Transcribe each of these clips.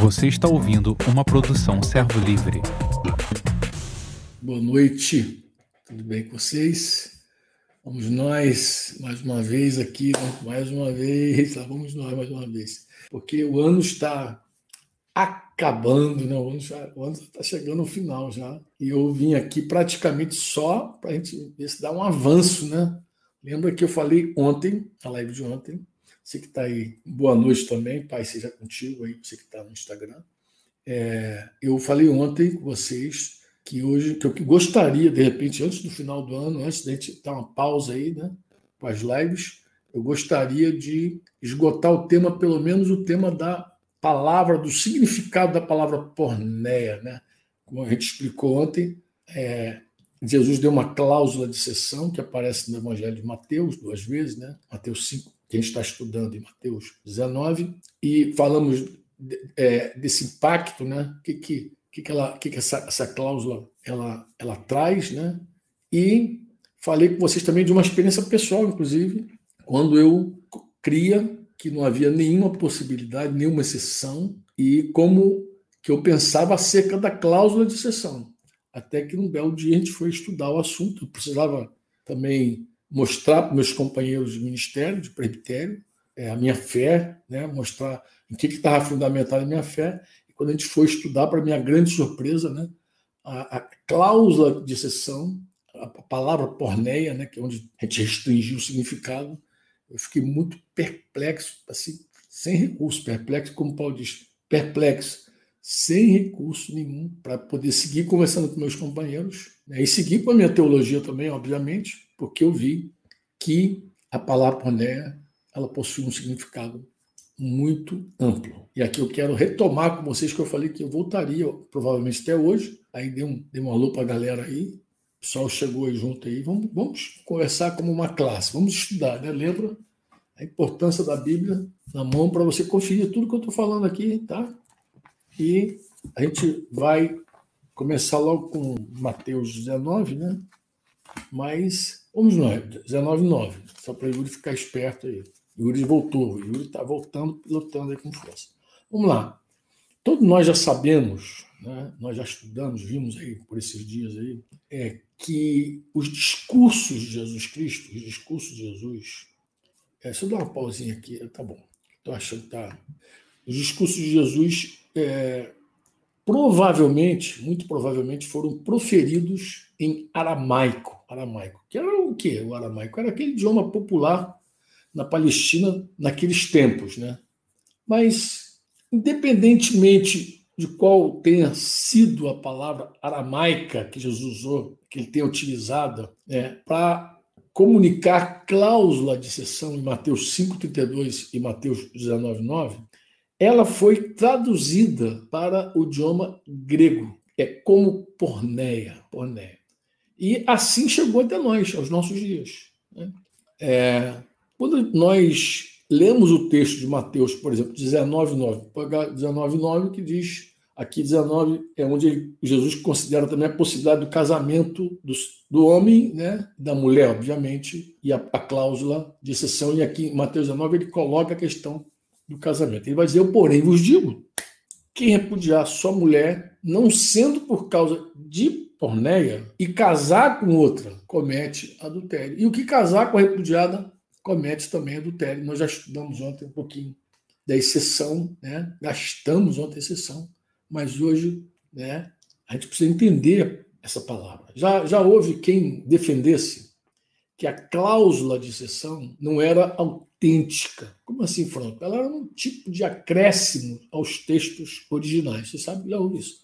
Você está ouvindo uma produção Servo Livre. Boa noite, tudo bem com vocês? Vamos nós mais uma vez aqui, mais uma vez, lá vamos nós mais uma vez, porque o ano está acabando, né? o ano está chegando ao final já, e eu vim aqui praticamente só para a gente ver se dá um avanço, né? Lembra que eu falei ontem, a live de ontem, você que está aí, boa noite também, Pai seja contigo aí, você que está no Instagram. É, eu falei ontem com vocês que hoje, que eu gostaria, de repente, antes do final do ano, antes da gente dar uma pausa aí, né, com as lives, eu gostaria de esgotar o tema, pelo menos o tema da palavra, do significado da palavra porneia, né? Como a gente explicou ontem, é, Jesus deu uma cláusula de sessão que aparece no Evangelho de Mateus duas vezes, né? Mateus 5 que a gente está estudando em Mateus 19, e falamos é, desse impacto, né? O que, que, que, que, ela, que, que essa, essa cláusula ela, ela traz, né? E falei com vocês também de uma experiência pessoal, inclusive, quando eu cria que não havia nenhuma possibilidade, nenhuma exceção, e como que eu pensava acerca da cláusula de exceção. Até que num belo dia a gente foi estudar o assunto, eu precisava também mostrar para meus companheiros de ministério, de presbitério, é, a minha fé, né? mostrar em que estava fundamentada a minha fé. E quando a gente foi estudar, para minha grande surpresa, né? a, a cláusula de exceção, a, a palavra porneia, né? que é onde a gente restringiu o significado, eu fiquei muito perplexo, assim, sem recurso, perplexo, como Paulo diz, perplexo, sem recurso nenhum para poder seguir conversando com meus companheiros né? e seguir com a minha teologia também, obviamente, porque eu vi que a palavra porneia ela possui um significado muito amplo. E aqui eu quero retomar com vocês que eu falei que eu voltaria, provavelmente até hoje. Aí dei, um, dei uma lupa a galera aí, o pessoal chegou aí junto aí. Vamos, vamos conversar como uma classe, vamos estudar, né? Lembra a importância da Bíblia na mão para você conferir tudo que eu estou falando aqui, tá? E a gente vai começar logo com Mateus 19, né? Mas Vamos nós, 19,9. Só para o Yuri ficar esperto aí. Yuri voltou, Yuri está voltando, pilotando aí com força. Vamos lá. Todos nós já sabemos, né? nós já estudamos, vimos aí por esses dias aí, é que os discursos de Jesus Cristo, os discursos de Jesus. É, deixa eu dar uma pausinha aqui, tá bom. Estou achando que tá. Os discursos de Jesus é, provavelmente, muito provavelmente, foram proferidos em aramaico. Aramaico. Que era o que o aramaico? Era aquele idioma popular na Palestina naqueles tempos. Né? Mas, independentemente de qual tenha sido a palavra aramaica que Jesus usou, que ele tenha utilizado né, para comunicar cláusula de sessão em Mateus 5,32 e Mateus 19,9, ela foi traduzida para o idioma grego, é como porneia, porneia. E assim chegou até nós, aos nossos dias. Né? É, quando nós lemos o texto de Mateus, por exemplo, 19,9, 19,9 que diz, aqui 19 é onde Jesus considera também a possibilidade do casamento do, do homem, né, da mulher, obviamente, e a, a cláusula de exceção. E aqui em Mateus 19 ele coloca a questão do casamento. Ele vai dizer: Eu, porém, vos digo: quem repudiar sua mulher, não sendo por causa de porneia, e casar com outra, comete adultério. E o que casar com a repudiada, comete também adultério. Nós já estudamos ontem um pouquinho da exceção, né? gastamos ontem a exceção, mas hoje né, a gente precisa entender essa palavra. Já, já houve quem defendesse que a cláusula de exceção não era autêntica. Como assim, Franco? Ela era um tipo de acréscimo aos textos originais. Você sabe já ouviu isso.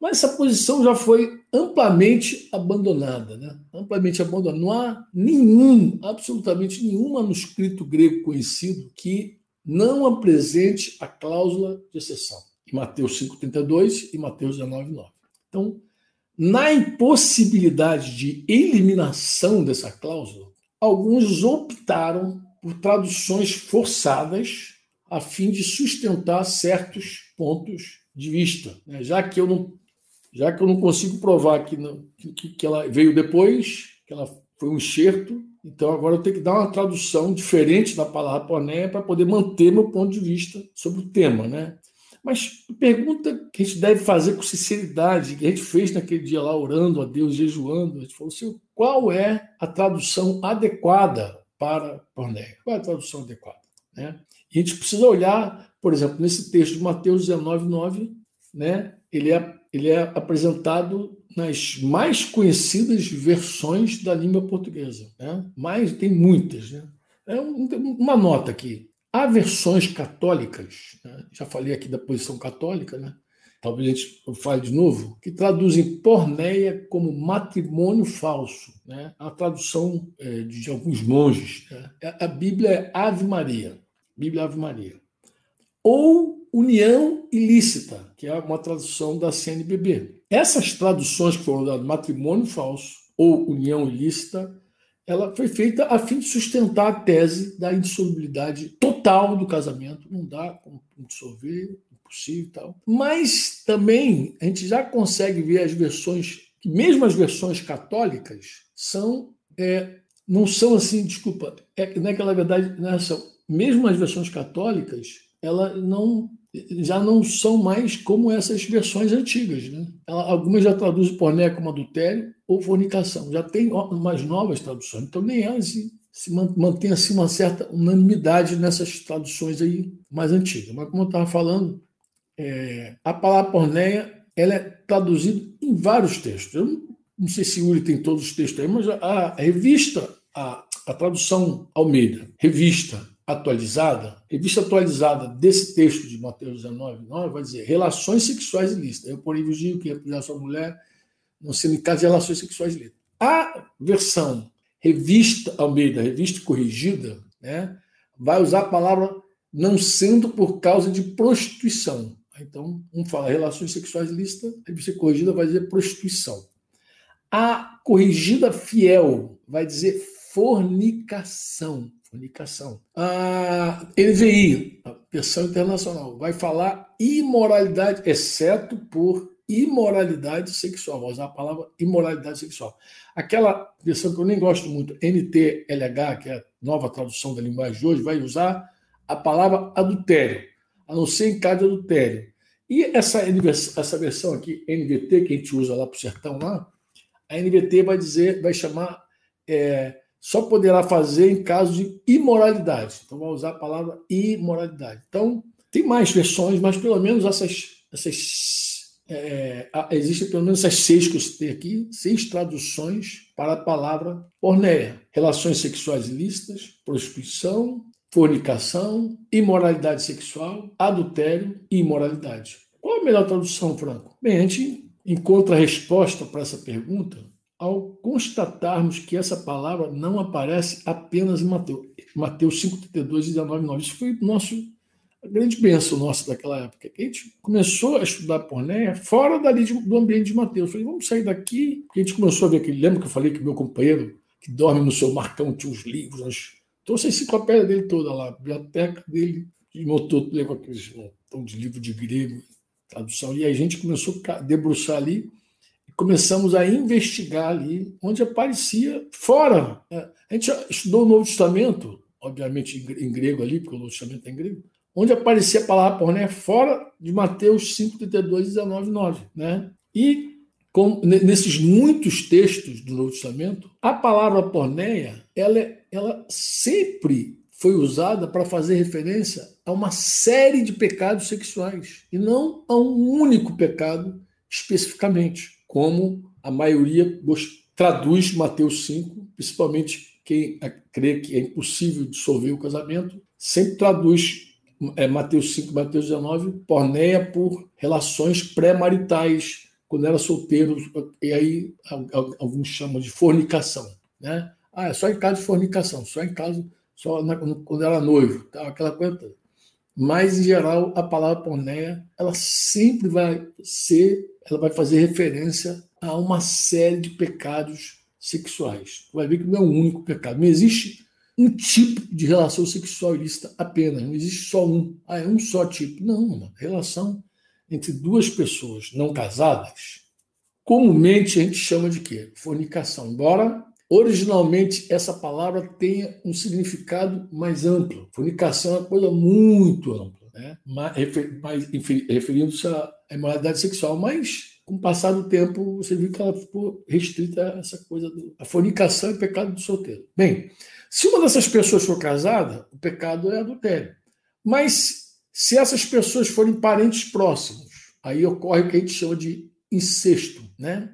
Mas essa posição já foi amplamente abandonada, né? Amplamente abandonada. Não há nenhum, absolutamente nenhum manuscrito grego conhecido que não apresente a cláusula de exceção. Em Mateus 5,32 e Mateus 19,9. Então, na impossibilidade de eliminação dessa cláusula, alguns optaram por traduções forçadas a fim de sustentar certos pontos de vista. Né? Já que eu não, já que eu não consigo provar que, não, que, que ela veio depois, que ela foi um enxerto, então agora eu tenho que dar uma tradução diferente da palavra pornéia para poder manter meu ponto de vista sobre o tema, né? Mas pergunta que a gente deve fazer com sinceridade, que a gente fez naquele dia lá, orando a Deus, jejuando, a gente falou assim: qual é a tradução adequada para pornéia? Qual é a tradução adequada? Né? E a gente precisa olhar, por exemplo, nesse texto de Mateus 19, 9, né? ele, é, ele é apresentado nas mais conhecidas versões da língua portuguesa. Né? Mas tem muitas. Né? É uma nota aqui. Há versões católicas, né? já falei aqui da posição católica, né? talvez a gente fale de novo, que traduzem porneia como matrimônio falso. Né? A tradução é, de alguns monges. Né? A Bíblia é Ave Maria. Bíblia Ave Maria. Ou união ilícita, que é uma tradução da CNBB. Essas traduções que foram dadas, matrimônio falso ou união ilícita, ela foi feita a fim de sustentar a tese da indissolubilidade total do casamento. Não dá como dissolver, impossível e tal. Mas também a gente já consegue ver as versões, que mesmo as versões católicas são, é, não são assim, desculpa, é, não é aquela verdade, não é, são, mesmo as versões católicas, ela não já não são mais como essas versões antigas. Né? Algumas já traduzem porné como adultério ou fornicação. Já tem umas novas traduções. Então, nem elas se, se mantém assim, uma certa unanimidade nessas traduções aí mais antigas. Mas, como eu estava falando, é, a palavra pornéia ela é traduzida em vários textos. Eu não, não sei se Uri tem todos os textos aí, mas a, a revista, a, a tradução Almeida, revista atualizada, revista atualizada desse texto de Mateus 19, 9, vai dizer relações sexuais ilícitas. Eu, porém, vos digo que repudiar sua mulher, não sendo em caso de relações sexuais ilícitas. A versão revista Almeida, revista corrigida, né, vai usar a palavra não sendo por causa de prostituição. Então, um fala relações sexuais ilícitas, a revista corrigida vai dizer prostituição. A corrigida fiel vai dizer fornicação comunicação. A NVI, a versão internacional, vai falar imoralidade, exceto por imoralidade sexual. Vou usar a palavra imoralidade sexual. Aquela versão que eu nem gosto muito, NTLH, que é a nova tradução da linguagem de hoje, vai usar a palavra adultério, a não ser em caso de adultério. E essa, essa versão aqui, NVT, que a gente usa lá para o sertão, lá, a NVT vai dizer, vai chamar é, só poderá fazer em caso de imoralidade. Então, vou usar a palavra imoralidade. Então, tem mais versões, mas pelo menos essas. essas é, existem pelo menos essas seis que eu citei aqui, seis traduções para a palavra pornéia: relações sexuais ilícitas, prostituição, fornicação, imoralidade sexual, adultério e imoralidade. Qual a melhor tradução, Franco? Bem, a gente encontra a resposta para essa pergunta ao constatarmos que essa palavra não aparece apenas em Mateus, Mateus 5,32 e 19,9. Isso foi nosso, a grande bênção nossa daquela época. A gente começou a estudar pornéia fora dali do ambiente de Mateus. Falei, vamos sair daqui, a gente começou a ver aquele. Lembra que eu falei que meu companheiro, que dorme no seu marcão, tinha os livros, as, trouxe a enciclopédia dele toda lá, a biblioteca dele, e montou, levou aqueles montão de livro de grego, tradução, e a gente começou a debruçar ali começamos a investigar ali, onde aparecia fora. Né? A gente estudou o Novo Testamento, obviamente em grego ali, porque o Novo Testamento é em grego, onde aparecia a palavra porné fora de Mateus 5, 32 e 19, 9. Né? E com, nesses muitos textos do Novo Testamento, a palavra pornéia, ela, ela sempre foi usada para fazer referência a uma série de pecados sexuais e não a um único pecado especificamente como a maioria traduz Mateus 5, principalmente quem crê que é impossível dissolver o casamento, sempre traduz é, Mateus 5, Mateus 19, porneia por relações pré-maritais, quando era solteiro, e aí alguns chamam de fornicação. Né? Ah, é só em caso de fornicação, só em caso, só na, quando era noivo, tá? aquela coisa mas em geral a palavra porneia ela sempre vai ser, ela vai fazer referência a uma série de pecados sexuais. Vai ver que não é um único pecado, não existe um tipo de relação sexual ilícita apenas, não existe só um. Ah, é um só tipo. Não, uma relação entre duas pessoas não casadas, comumente a gente chama de quê? Fornicação. Embora Originalmente, essa palavra tenha um significado mais amplo. Fornicação é uma coisa muito ampla. Né? mas, referindo-se à imoralidade sexual, mas com o passar do tempo você viu que ela ficou restrita a essa coisa da fornicação e pecado do solteiro. Bem, se uma dessas pessoas for casada, o pecado é adultério. Mas se essas pessoas forem parentes próximos, aí ocorre o que a gente chama de incesto, né?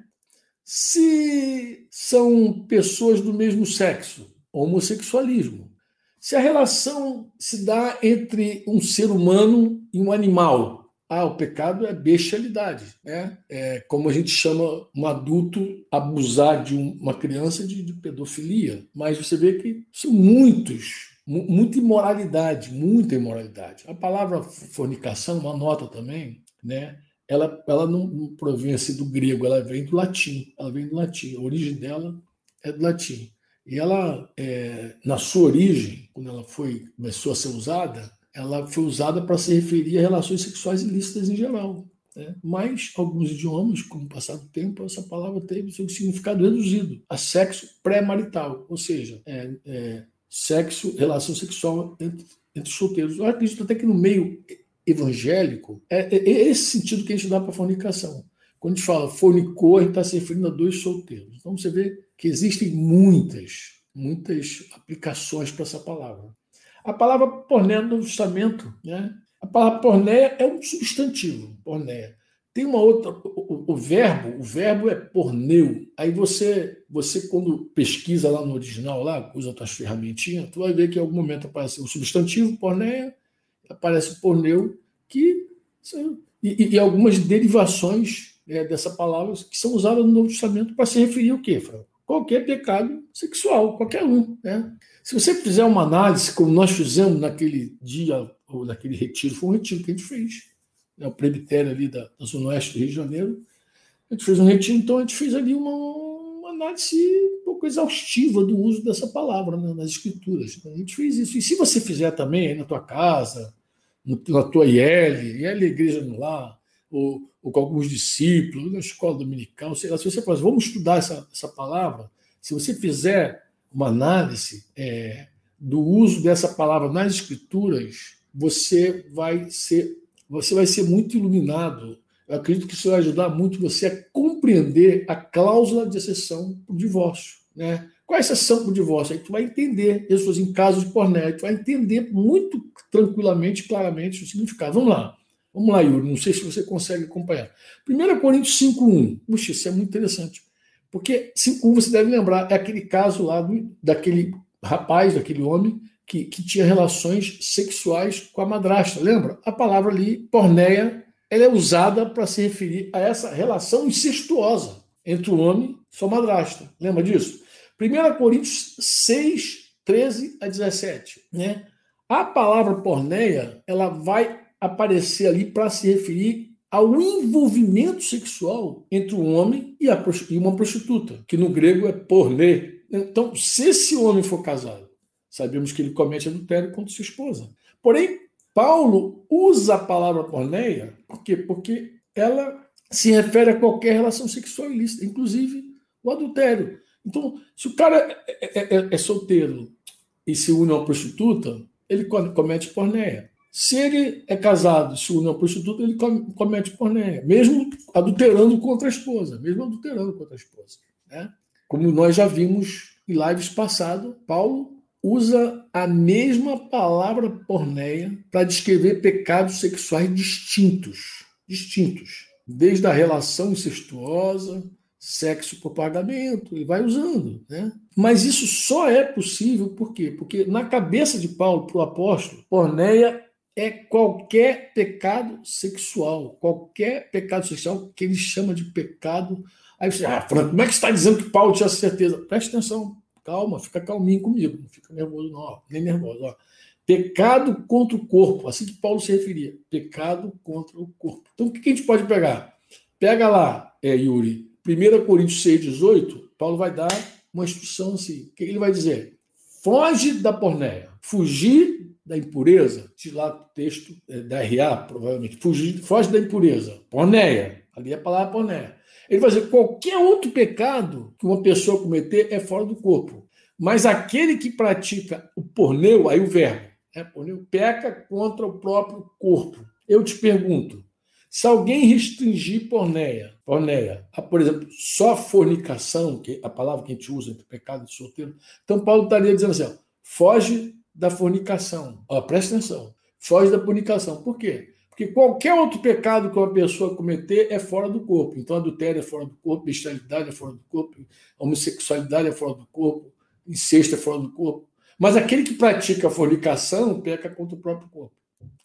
Se são pessoas do mesmo sexo, homossexualismo. Se a relação se dá entre um ser humano e um animal, ah, o pecado é bestialidade, né? É como a gente chama um adulto abusar de uma criança de, de pedofilia. Mas você vê que são muitos muita imoralidade, muita imoralidade. A palavra fornicação, uma nota também, né? Ela, ela não provém assim do grego, ela vem do latim. Ela vem do latim. A origem dela é do latim. E ela, é, na sua origem, quando ela foi começou a ser usada, ela foi usada para se referir a relações sexuais ilícitas em geral. Né? Mas alguns idiomas, com o passar do tempo, essa palavra teve seu significado reduzido a sexo pré-marital, ou seja, é, é, sexo, relação sexual entre, entre solteiros. Eu acredito até que no meio evangélico é, é, é esse sentido que a gente dá para fornicação. Quando a gente fala fornicou, a gente está se referindo a dois solteiros. Então você vê que existem muitas, muitas aplicações para essa palavra. A palavra porné no Testamento, né? a palavra porné é um substantivo, porné. Tem uma outra, o, o, verbo, o verbo é porneu. Aí você, você quando pesquisa lá no original, lá, usa as tuas ferramentinhas, tu vai ver que em algum momento aparece o substantivo pornéia, aparece o porneu, que e, e algumas derivações né, dessa palavra que são usadas no Novo Testamento para se referir ao quê, Franco? Qualquer pecado sexual, qualquer um. Né? Se você fizer uma análise, como nós fizemos naquele dia, ou naquele retiro, foi um retiro que a gente fez é o presbitério ali da, da Zona Oeste do Rio de Janeiro. A gente fez um retiro, então a gente fez ali uma, uma análise um pouco exaustiva do uso dessa palavra né, nas escrituras. A gente fez isso. E se você fizer também aí na tua casa, na tua IL, IL é Igreja no Lar, ou, ou, com alguns discípulos, na escola dominical, sei lá, se você faz, vamos estudar essa, essa palavra, se você fizer uma análise é, do uso dessa palavra nas escrituras, você vai ser você vai ser muito iluminado. Eu acredito que isso vai ajudar muito você a compreender a cláusula de exceção para o divórcio. Né? Qual é a exceção para o divórcio? Aí tu vai entender, isso em casos de porné, tu vai entender muito tranquilamente, claramente o significado. Vamos lá. Vamos lá, Yuri. Não sei se você consegue acompanhar. 1 Coríntios 5.1. Puxa, isso é muito interessante. Porque 5.1 você deve lembrar, é aquele caso lá do, daquele rapaz, daquele homem, que, que tinha relações sexuais com a madrasta. Lembra? A palavra ali, porneia, ela é usada para se referir a essa relação incestuosa entre o homem e sua madrasta. Lembra disso? 1 Coríntios 6, 13 a 17. Né? A palavra porneia ela vai aparecer ali para se referir ao envolvimento sexual entre o homem e, a, e uma prostituta, que no grego é pornê. Então, se esse homem for casado Sabemos que ele comete adultério contra sua esposa. Porém, Paulo usa a palavra porneia, por quê? Porque ela se refere a qualquer relação sexual ilícita, inclusive o adultério. Então, se o cara é, é, é, é solteiro e se une a uma prostituta, ele comete porneia. Se ele é casado se une a uma prostituta, ele comete porneia, mesmo adulterando contra a esposa, mesmo adulterando contra a esposa. Né? Como nós já vimos em lives passado, Paulo usa a mesma palavra porneia para descrever pecados sexuais distintos, distintos, desde a relação incestuosa, sexo por pagamento, ele vai usando, né? Mas isso só é possível por quê? Porque na cabeça de Paulo para o apóstolo, porneia é qualquer pecado sexual, qualquer pecado sexual que ele chama de pecado. Aí você, ah, Franco, como é que você está dizendo que Paulo tinha certeza? Preste atenção, Calma, fica calminho comigo, não fica nervoso, não, nem nervoso. Ó. Pecado contra o corpo, assim que Paulo se referia. Pecado contra o corpo. Então, o que a gente pode pegar? Pega lá, é, Yuri, 1 Coríntios 6, 18, Paulo vai dar uma instrução assim. O que ele vai dizer? Foge da pornéia, fugir da impureza, de lá o texto é, da RA, provavelmente, fugir, foge da impureza, pornéia, ali é a palavra pornéia. Ele vai dizer: qualquer outro pecado que uma pessoa cometer é fora do corpo. Mas aquele que pratica o porneu, aí o verbo, é porneia, peca contra o próprio corpo. Eu te pergunto, se alguém restringir porneia, porneia, a, por exemplo, só fornicação, que é a palavra que a gente usa entre pecado e solteiro, então Paulo estaria dizendo assim, ó, foge da fornicação. Ó, presta atenção, foge da fornicação. Por quê? Porque qualquer outro pecado que uma pessoa cometer é fora do corpo. Então, adultério é fora do corpo, bestialidade é fora do corpo, homossexualidade é fora do corpo, incesto é fora do corpo. Mas aquele que pratica a fornicação peca contra o próprio corpo.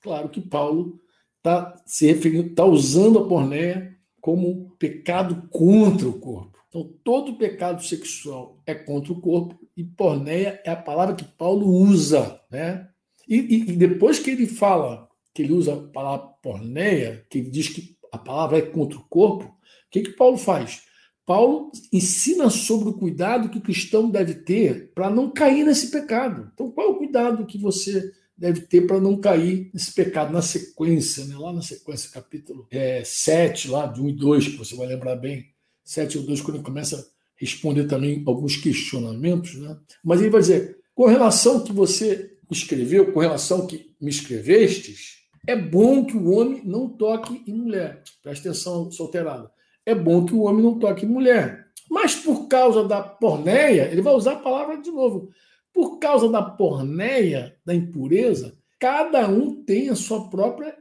Claro que Paulo está se referindo, está usando a pornéia como pecado contra o corpo. Então, todo pecado sexual é contra o corpo e pornéia é a palavra que Paulo usa, né? E, e, e depois que ele fala, que ele usa a palavra pornéia, que ele diz que a palavra é contra o corpo, o que, que Paulo faz? Paulo ensina sobre o cuidado que o cristão deve ter para não cair nesse pecado. Então, qual é o cuidado que você deve ter para não cair nesse pecado na sequência, né? lá na sequência, capítulo é, 7, lá de 1 e 2, que você vai lembrar bem, 7 e 2, quando começa a responder também alguns questionamentos, né? mas ele vai dizer, com relação que você escreveu, com relação que me escrevestes, é bom que o homem não toque em mulher. Presta atenção, solteirada. É bom que o homem não toque em mulher. Mas por causa da porneia, ele vai usar a palavra de novo. Por causa da porneia, da impureza, cada um tem a sua própria.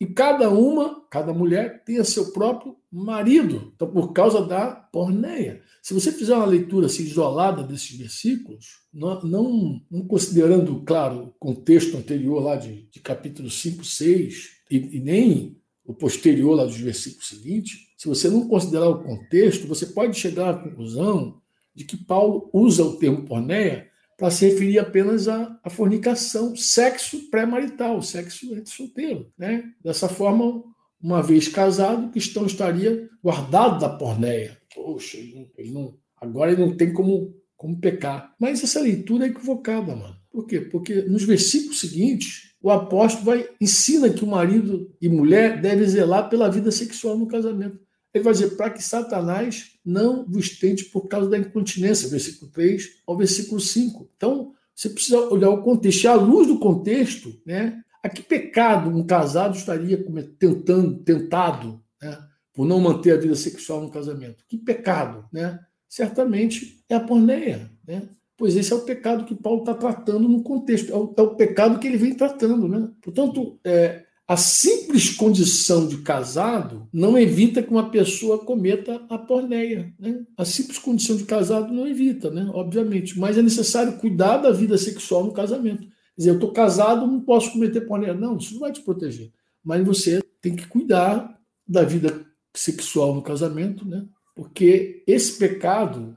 E cada uma, cada mulher, tem seu próprio marido. Então, por causa da porneia. Se você fizer uma leitura assim, isolada desses versículos, não, não, não, considerando, claro, o contexto anterior lá de, de capítulo 5, 6, e, e nem o posterior lá dos versículos seguintes, se você não considerar o contexto, você pode chegar à conclusão de que Paulo usa o termo porneia para se referir apenas à, à fornicação, sexo pré-marital, sexo entre solteiro. Né? Dessa forma, uma vez casado, o cristão estaria guardado da porneia. Poxa, ele não, ele não, agora ele não tem como, como pecar. Mas essa leitura é equivocada, mano. Por quê? Porque nos versículos seguintes, o apóstolo vai, ensina que o marido e mulher devem zelar pela vida sexual no casamento. Ele vai dizer, para que Satanás não vos tente por causa da incontinência, versículo 3 ao versículo 5. Então, você precisa olhar o contexto. E à luz do contexto, né, a que pecado um casado estaria tentando, tentado, né, por não manter a vida sexual no casamento? Que pecado, né? Certamente é a porneia, né? Pois esse é o pecado que Paulo está tratando no contexto, é o, é o, pecado que ele vem tratando, né? Portanto, é, a simples condição de casado não evita que uma pessoa cometa a porneia. Né? A simples condição de casado não evita, né? obviamente, mas é necessário cuidar da vida sexual no casamento. Quer dizer, eu estou casado, não posso cometer porneia. Não, isso não vai te proteger. Mas você tem que cuidar da vida sexual no casamento, né? porque esse pecado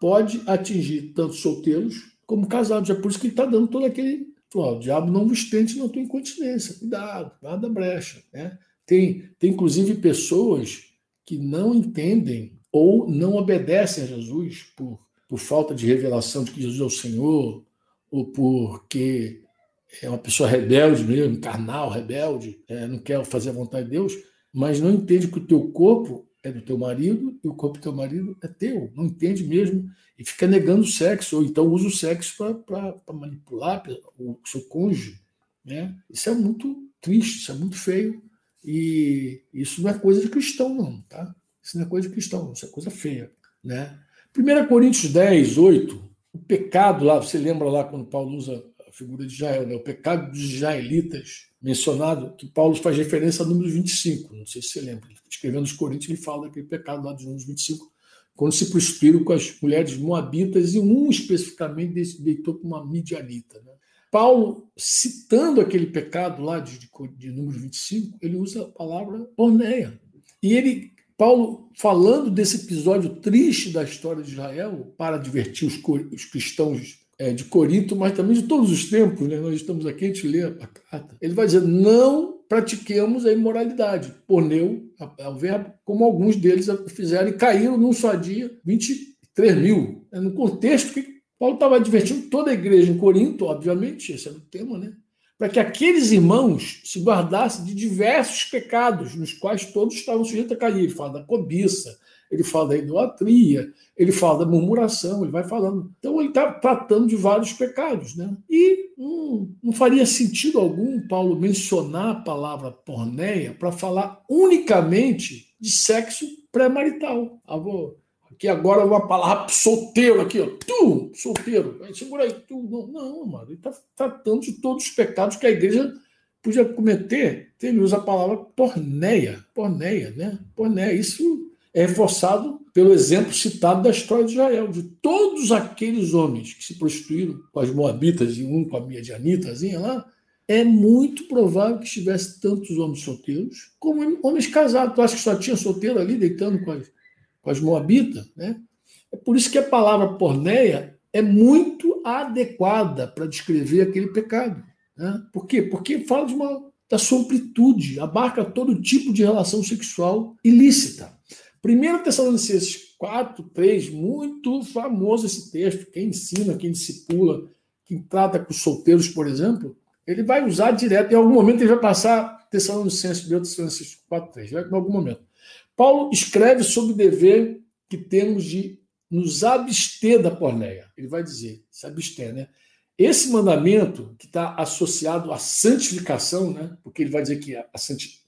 pode atingir tanto solteiros como casados. É por isso que ele está dando todo aquele Falou, o diabo não vos tente na tua incontinência, cuidado, nada brecha. Né? Tem, tem inclusive pessoas que não entendem ou não obedecem a Jesus por, por falta de revelação de que Jesus é o Senhor, ou porque é uma pessoa rebelde mesmo, carnal, rebelde, é, não quer fazer a vontade de Deus, mas não entende que o teu corpo é do teu marido e o corpo do teu marido é teu. Não entende mesmo e fica negando o sexo, ou então usa o sexo para manipular o seu cônjuge. Né? Isso é muito triste, isso é muito feio. E isso não é coisa de cristão, não. Tá? Isso não é coisa de cristão, isso é coisa feia. Né? 1 Coríntios 10, 8, o pecado lá, você lembra lá quando Paulo usa a figura de Israel, né? o pecado dos israelitas, mencionado, que Paulo faz referência a número 25, não sei se você lembra. Escrevendo os Coríntios, ele fala daquele pecado lá dos números 25, quando se prostituíram com as mulheres moabitas, e um especificamente deitou com uma midianita. Né? Paulo, citando aquele pecado lá de, de, de número 25, ele usa a palavra porneia. E ele, Paulo, falando desse episódio triste da história de Israel, para divertir os, os cristãos é, de Corinto, mas também de todos os tempos, né? nós estamos aqui, a gente lê a carta, ele vai dizer: não pratiquemos a imoralidade. Poneu, é o verbo, como alguns deles fizeram e caíram num só dia 23 mil. É no contexto que Paulo estava advertindo toda a igreja em Corinto, obviamente, esse era o tema, né? Para que aqueles irmãos se guardassem de diversos pecados, nos quais todos estavam sujeitos a cair. Ele fala da cobiça, ele fala da idolatria, ele fala da murmuração, ele vai falando. Então ele está tratando de vários pecados. Né? E hum, não faria sentido algum Paulo mencionar a palavra porneia para falar unicamente de sexo pré-marital. Ah, vou que agora uma palavra solteiro aqui, ó, tu, solteiro, segura aí, tu. Não, não mano, ele está tratando de todos os pecados que a igreja podia cometer. Ele usa a palavra porneia, porneia, né? Porneia. Isso é reforçado pelo exemplo citado da história de Israel, de todos aqueles homens que se prostituíram com as moabitas e um com a midianitazinha lá, é muito provável que estivesse tantos homens solteiros como homens casados. Tu acha que só tinha solteiro ali deitando com as com as moabitas, né? É por isso que a palavra porneia é muito adequada para descrever aquele pecado. Né? Por quê? Porque fala de uma, da sua amplitude, abarca todo tipo de relação sexual ilícita. 1 Tessalonicenses 4, 3, muito famoso esse texto. Quem ensina, quem discipula, quem trata com os solteiros, por exemplo, ele vai usar direto. Em algum momento ele vai passar Tessalonicenses, 1 Tessalonicenses 4, 3, vai em algum momento. Paulo escreve sobre o dever que temos de nos abster da porneia. Ele vai dizer, se abster, né? Esse mandamento que está associado à santificação, né? Porque ele vai dizer que a santificação,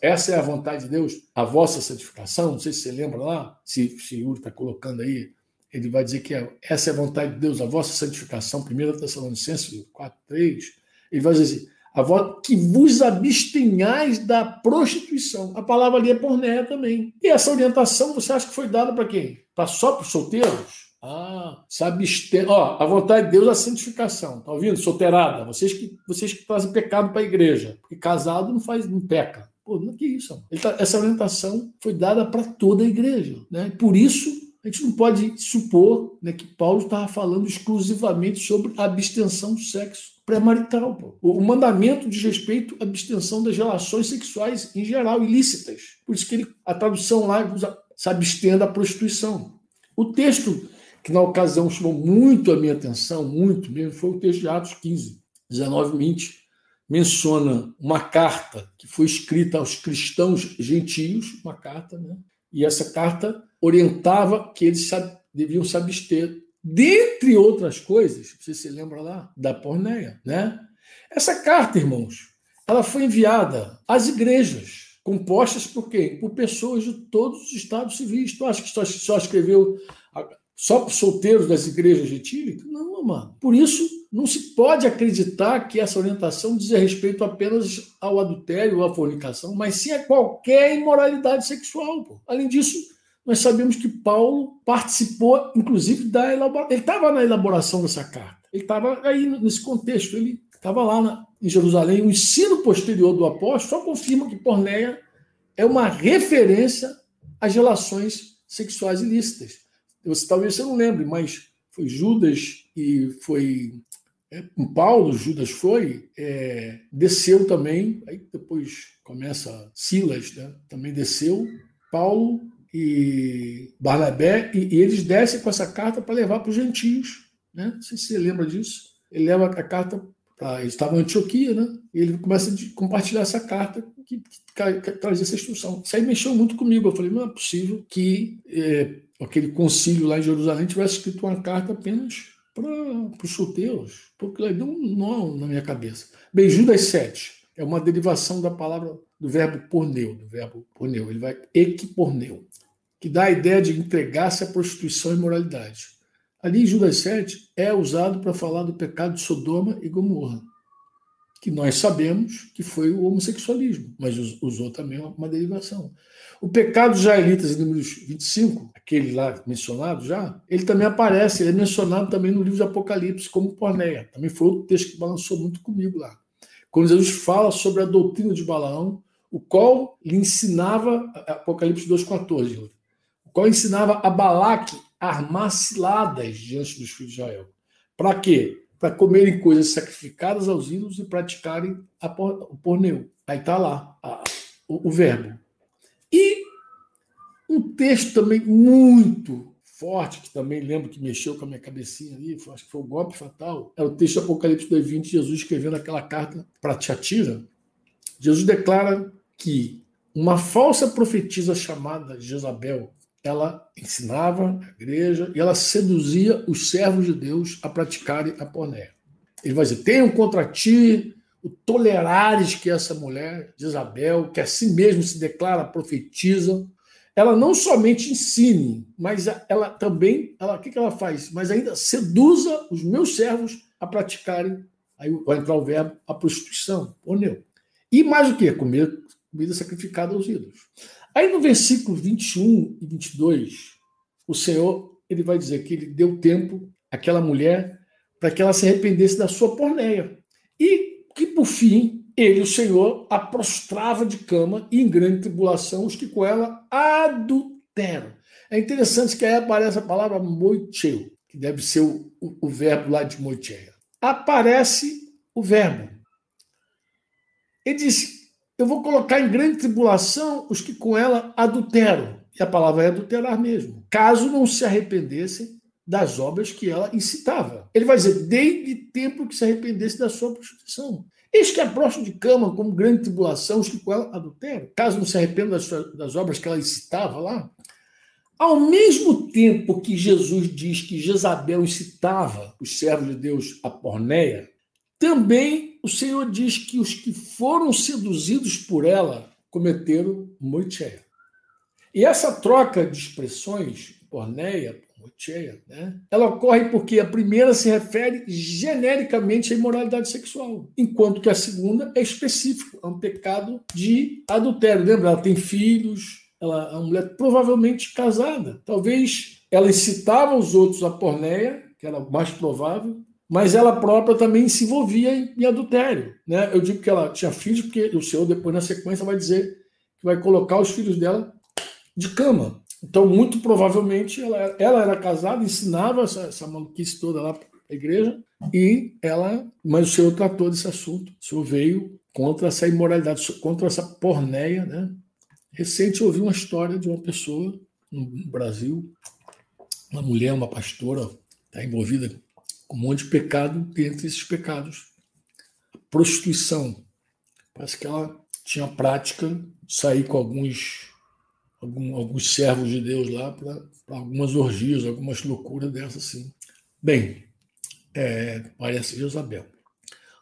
essa é a vontade de Deus, a vossa santificação. Não sei se você lembra lá, se, se Yuri está colocando aí, ele vai dizer que é, essa é a vontade de Deus, a vossa santificação, 1 Tessalonicenses 4, 3. Ele vai dizer assim, a voz que vos abstenhais da prostituição. A palavra ali é pornéia também. E essa orientação você acha que foi dada para quem? Para só para os solteiros? Ah, se abster. Ó, a vontade de Deus é a santificação. Tá ouvindo? Solteirada. Vocês que, vocês que trazem pecado para a igreja. Porque casado não faz, não peca. Pô, não é que isso. Tá, essa orientação foi dada para toda a igreja. Né? Por isso, a gente não pode supor né, que Paulo estava falando exclusivamente sobre a abstenção do sexo pré-marital. Pô. O mandamento diz respeito à abstenção das relações sexuais em geral, ilícitas. Por isso que ele, a tradução lá usa, se abstém da prostituição. O texto que na ocasião chamou muito a minha atenção, muito mesmo, foi o texto de Atos 15, 19 20. Menciona uma carta que foi escrita aos cristãos gentios, uma carta, né? E essa carta orientava que eles deviam se abster dentre outras coisas, você se lembra lá, da porneia, né? Essa carta, irmãos, ela foi enviada às igrejas, compostas por quem? Por pessoas de todos os estados civis. Tu acha que só, só escreveu só para solteiros das igrejas gentílicas? Não, mano. Por isso, não se pode acreditar que essa orientação diz respeito apenas ao adultério ou à fornicação, mas sim a qualquer imoralidade sexual. Pô. Além disso, nós sabemos que Paulo participou, inclusive, da elaboração. Ele estava na elaboração dessa carta. Ele estava aí nesse contexto. Ele estava lá na, em Jerusalém. O ensino posterior do apóstolo só confirma que porneia é uma referência às relações sexuais ilícitas. Você, talvez você não lembre, mas foi Judas e foi é, Paulo, Judas foi, é, desceu também, aí depois começa Silas, né? também desceu. Paulo e Barnabé, e, e eles descem com essa carta para levar para os gentios. Né? Não sei se você lembra disso. Ele leva a carta para. Eles estavam em Antioquia, né? E ele começa a compartilhar essa carta que, que, que trazia essa instrução. Isso aí mexeu muito comigo. Eu falei, não é possível que é, aquele concílio lá em Jerusalém tivesse escrito uma carta apenas para os solteiros, porque deu um nó na minha cabeça. Bem, Judas 7 é uma derivação da palavra do verbo porneu, do verbo porneu. Ele vai equiporneu que dá a ideia de entregar-se à prostituição e imoralidade. Ali em Judas 7 é usado para falar do pecado de Sodoma e Gomorra, que nós sabemos que foi o homossexualismo, mas usou também uma derivação. O pecado dos israelitas em números 25, aquele lá mencionado já, ele também aparece, ele é mencionado também no livro de Apocalipse como porneia. Também foi outro texto que balançou muito comigo lá. Quando Jesus fala sobre a doutrina de Balaão, o qual lhe ensinava, Apocalipse 2,14, qual ensinava a Balaque armar ciladas diante dos filhos de Israel. Para quê? Para comerem coisas sacrificadas aos ídolos e praticarem a, o porneu. Aí está lá a, o, o verbo. E um texto também muito forte, que também lembro que mexeu com a minha cabecinha ali, acho que foi o golpe fatal, é o texto Apocalipse 2,20, Jesus escrevendo aquela carta para Tiatira. Jesus declara que uma falsa profetisa chamada Jezabel, ela ensinava a igreja e ela seduzia os servos de Deus a praticarem a pornéia. Ele vai dizer: tenham contra ti o tolerares que essa mulher, de Isabel, que assim mesmo se declara profetiza, ela não somente ensine, mas ela também, ela, o que, ela faz? Mas ainda seduza os meus servos a praticarem, aí vai entrar o verbo, a prostituição, porneu. E mais o que? Comer comida sacrificada aos ídolos. Aí no versículo 21 e 22, o Senhor ele vai dizer que ele deu tempo àquela mulher para que ela se arrependesse da sua porneia. E que, por fim, ele, o Senhor, a prostrava de cama e em grande tribulação os que com ela adulteram. É interessante que aí aparece a palavra moiteu, que deve ser o, o, o verbo lá de moiteia. Aparece o verbo. Ele disse: eu vou colocar em grande tribulação os que com ela adulteram. E a palavra é adulterar mesmo. Caso não se arrependessem das obras que ela incitava. Ele vai dizer, desde tempo que se arrependesse da sua prostituição. Eis que é próximo de cama, como grande tribulação, os que com ela adulteram. Caso não se arrependam das, das obras que ela incitava lá. Ao mesmo tempo que Jesus diz que Jezabel incitava os servos de Deus a pornéia, também o Senhor diz que os que foram seduzidos por ela cometeram moitéia. E essa troca de expressões, porneia, moitéia, né, ela ocorre porque a primeira se refere genericamente à imoralidade sexual, enquanto que a segunda é específica, é um pecado de adultério. Lembra? Ela tem filhos, ela é uma mulher provavelmente casada. Talvez ela incitava os outros à porneia, que era o mais provável, mas ela própria também se envolvia em, adultério. Né? Eu digo que ela tinha filhos, porque o Senhor, depois na sequência, vai dizer que vai colocar os filhos dela de cama. Então, muito provavelmente, ela, ela era casada, ensinava essa, essa maluquice toda lá para a igreja, e ela, mas o Senhor tratou desse assunto. O Senhor veio contra essa imoralidade, contra essa porneia. Né? Recente, eu ouvi uma história de uma pessoa no Brasil, uma mulher, uma pastora, está envolvida um monte de pecado dentre esses pecados. prostituição. Parece que ela tinha prática de sair com alguns, algum, alguns servos de Deus lá para algumas orgias, algumas loucuras dessas assim. Bem, é, parece Jezabel.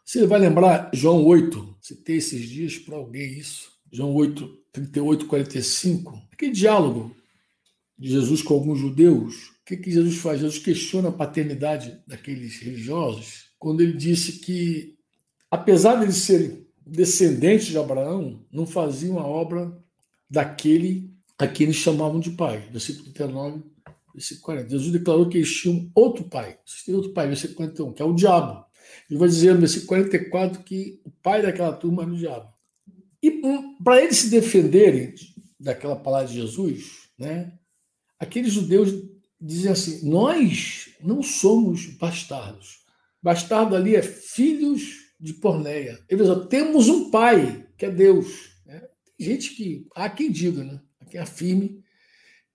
Você vai lembrar João 8, citei esses dias para alguém isso. João 8, 38, 45. Aquele diálogo de Jesus com alguns judeus que, que Jesus faz? Jesus questiona a paternidade daqueles religiosos quando ele disse que, apesar de eles serem descendentes de Abraão, não faziam a obra daquele a quem eles chamavam de pai. Versículo 39, versículo 40. Jesus declarou que eles tinham outro pai. Vocês têm outro pai, versículo 41, que é o diabo. Ele vai dizer no versículo 44 que o pai daquela turma era o diabo. E para eles se defenderem daquela palavra de Jesus, né, aqueles judeus dizem assim: nós não somos bastardos. Bastardo ali é filhos de porneia. Dizem, temos um pai, que é Deus. Né? Tem gente que, há quem diga, né? há quem afirme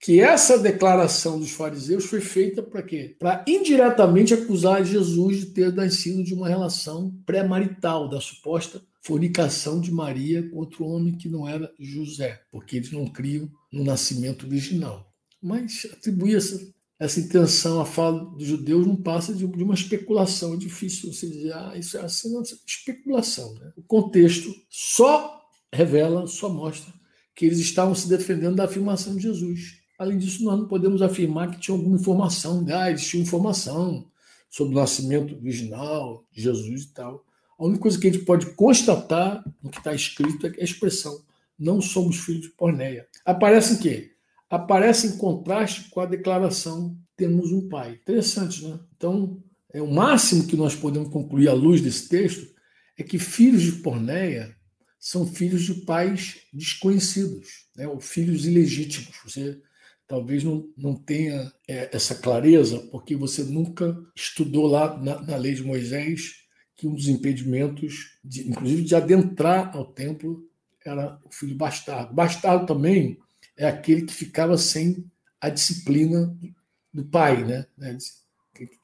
que essa declaração dos fariseus foi feita para quê? Para indiretamente acusar Jesus de ter nascido de uma relação pré-marital, da suposta fornicação de Maria contra o homem que não era José, porque eles não criam no nascimento original. Mas atribuir essa essa intenção, a fala dos judeus não passa de, uma especulação. É difícil você dizer, ah, isso é assim, não, é especulação. Né? O contexto só revela, só mostra que eles estavam se defendendo da afirmação de Jesus. Além disso, nós não podemos afirmar que tinha alguma informação, né? ah, eles tinham informação sobre o nascimento original de Jesus e tal. A única coisa que a gente pode constatar no que está escrito é a expressão não somos filhos de Porneia. Aparece em quê? Aparece em contraste com a declaração temos um pai. Interessante, né? Então, é o máximo que nós podemos concluir à luz desse texto é que filhos de Porneia são filhos de pais desconhecidos, né? ou filhos ilegítimos. Você talvez não, não tenha é, essa clareza, porque você nunca estudou lá na, na, lei de Moisés que um dos impedimentos, de, inclusive de adentrar ao templo, era o filho bastardo. Bastardo também é aquele que ficava sem a disciplina do pai, né?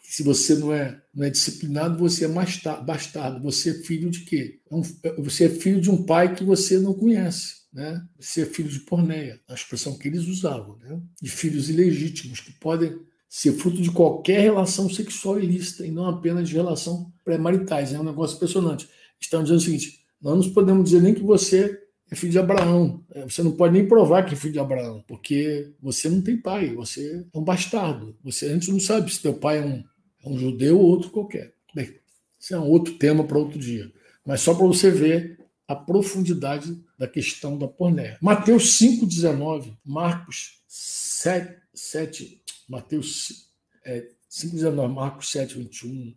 se você não é, não é disciplinado, você é bastardo. Você é filho de quê? É é, você é filho de um pai que você não conhece. Né? É filho de porneia, a expressão que eles usavam, né? de filhos ilegítimos, que podem ser fruto de qualquer relação sexual ilícita e não apenas de relação pré-maritais. É um negócio impressionante. Estão dizendo o seguinte: nós não podemos dizer nem que você é filho de Abraão. É, você não pode nem provar que é filho de Abraão, porque você não tem pai, você é um bastardo. Você, a gente não sabe se teu pai é um, é um judeu ou outro qualquer. Bem, isso é um outro tema para outro dia. Mas só para você ver a profundidade da questão da pornéia. Mateus 5,19, Marcos 7, 7 Mateus é, 5,19, Marcos 7, 21.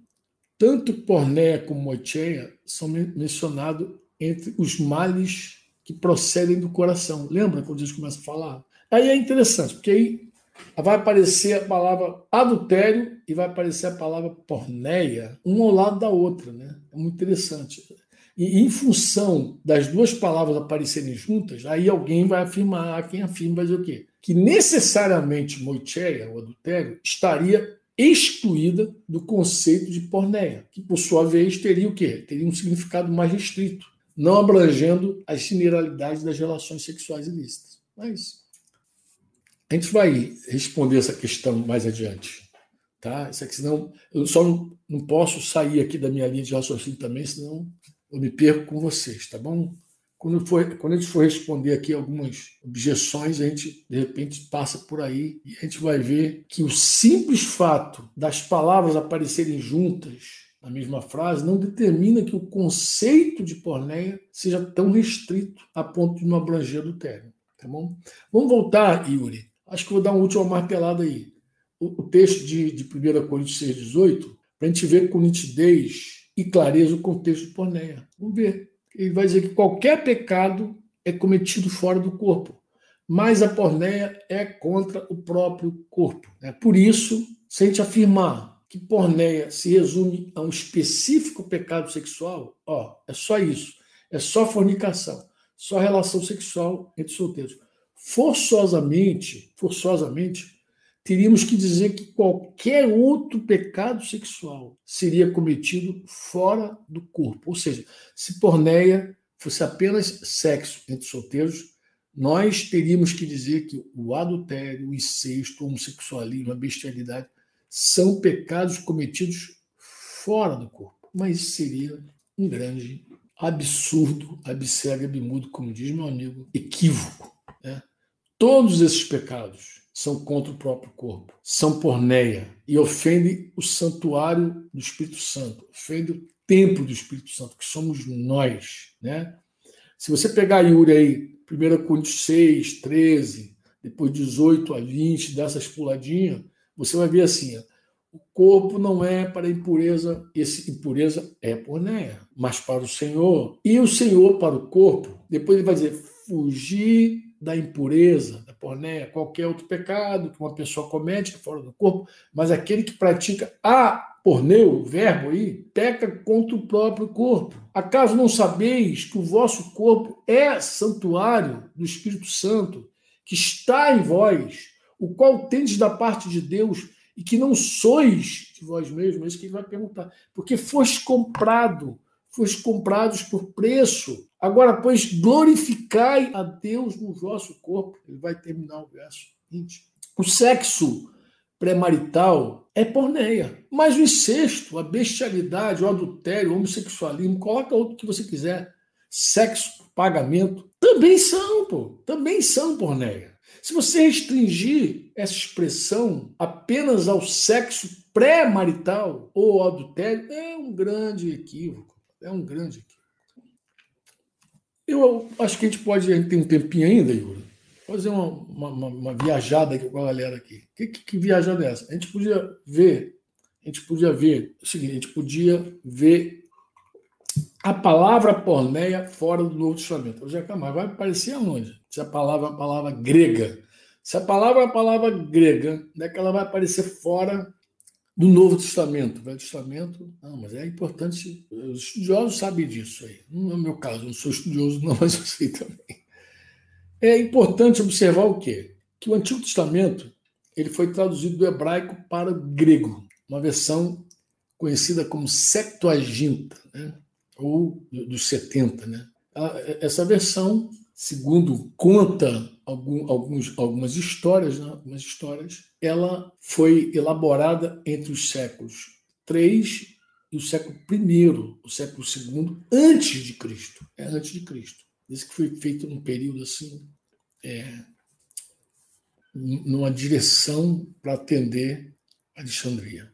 Tanto pornéia como moicheia são mencionados entre os males que procedem do coração. Lembra quando gente começa a falar? Aí é interessante, porque aí vai aparecer a palavra adultério e vai aparecer a palavra porneia, um ao lado da outra, né? É muito interessante. E em função das duas palavras aparecerem juntas, aí alguém vai afirmar, quem afirma vai dizer o quê? Que necessariamente moicheia, o adultério, estaria excluída do conceito de porneia, que por sua vez teria o quê? Teria um significado mais restrito não abrangendo as generalidades das relações sexuais ilícitas. Mas a gente vai responder essa questão mais adiante. Tá? Isso aqui, senão, eu só não, não posso sair aqui da minha linha de raciocínio também, senão eu me perco com vocês, tá bom? Quando, for, quando a gente for responder aqui algumas objeções, a gente, de repente, passa por aí e a gente vai ver que o simples fato das palavras aparecerem juntas na mesma frase, não determina que o conceito de porneia seja tão restrito a ponto de não abranger adultério. Tá bom? Vamos voltar, Yuri. Acho que vou dar uma última martelada aí. O, texto de, de 1 Coríntios 6,18, para a gente ver com nitidez e clareza o contexto de porneia. Vamos ver. Ele vai dizer que qualquer pecado é cometido fora do corpo, mas a porneia é contra o próprio corpo. Né? Por isso, se a gente afirmar que porneia se resume a um específico pecado sexual, ó, é só isso. É só fornicação, só relação sexual entre solteiros. Forçosamente, forçosamente, teríamos que dizer que qualquer outro pecado sexual seria cometido fora do corpo. Ou seja, se porneia fosse apenas sexo entre solteiros, nós teríamos que dizer que o adultério, o incesto, o homossexualismo, a bestialidade são pecados cometidos fora do corpo. Mas isso seria um grande absurdo, abcega, bimudo, como diz meu amigo, equívoco. Né? Todos esses pecados são contra o próprio corpo, são porneia e ofendem o santuário do Espírito Santo, ofendem o templo do Espírito Santo, que somos nós. Né? Se você pegar Yuri aí, 1 Coríntios 6, 13, depois 18 a 20, dessas puladinhas, você vai ver assim: o corpo não é para impureza, esse impureza é pornéia, mas para o Senhor. E o Senhor para o corpo, depois ele vai dizer: fugir da impureza, da pornéia, qualquer outro pecado que uma pessoa comete fora do corpo, mas aquele que pratica a porneu, o verbo aí, peca contra o próprio corpo. Acaso não sabeis que o vosso corpo é santuário do Espírito Santo, que está em vós, o qual tendes da parte de Deus e que não sois de vós mesmos, é isso que ele vai perguntar. Porque foste comprado, foste comprados por preço. Agora, pois, glorificai a Deus no vosso corpo. Ele vai terminar o verso 20. O sexo pré-marital é porneia. Mas o incesto, a bestialidade, o adultério, o homossexualismo, coloca outro que você quiser, sexo, pagamento, também são, pô, também são porneia. Se você restringir essa expressão apenas ao sexo pré-marital ou adultério, é um grande equívoco. É um grande equívoco. Eu acho que a gente pode, a gente tem um tempinho ainda, Yuri, fazer uma, uma, uma, viajada aqui com a galera aqui. Que, que, que viajada é essa? A gente podia ver, a gente podia ver o seguinte, a gente podia ver a palavra porneia fora do Novo Testamento. Hoje é vai aparecer aonde? Se a palavra é a palavra grega. Se a palavra é a palavra grega, onde é que ela vai aparecer fora do Novo Testamento? Velho Testamento, não, mas é importante. Os estudiosos sabem disso aí. Não é o meu caso, não sou estudioso, não, mas eu sei também. É importante observar o quê? Que o Antigo Testamento ele foi traduzido do hebraico para o grego. uma versão conhecida como Septuaginta, né? Ou dos 70. Né? Essa versão, segundo conta algum, alguns, algumas histórias, né? algumas histórias, ela foi elaborada entre os séculos 3 e o século I, o século II, antes de Cristo. É antes de Cristo. Isso que foi feito num período assim, é, numa direção para atender Alexandria.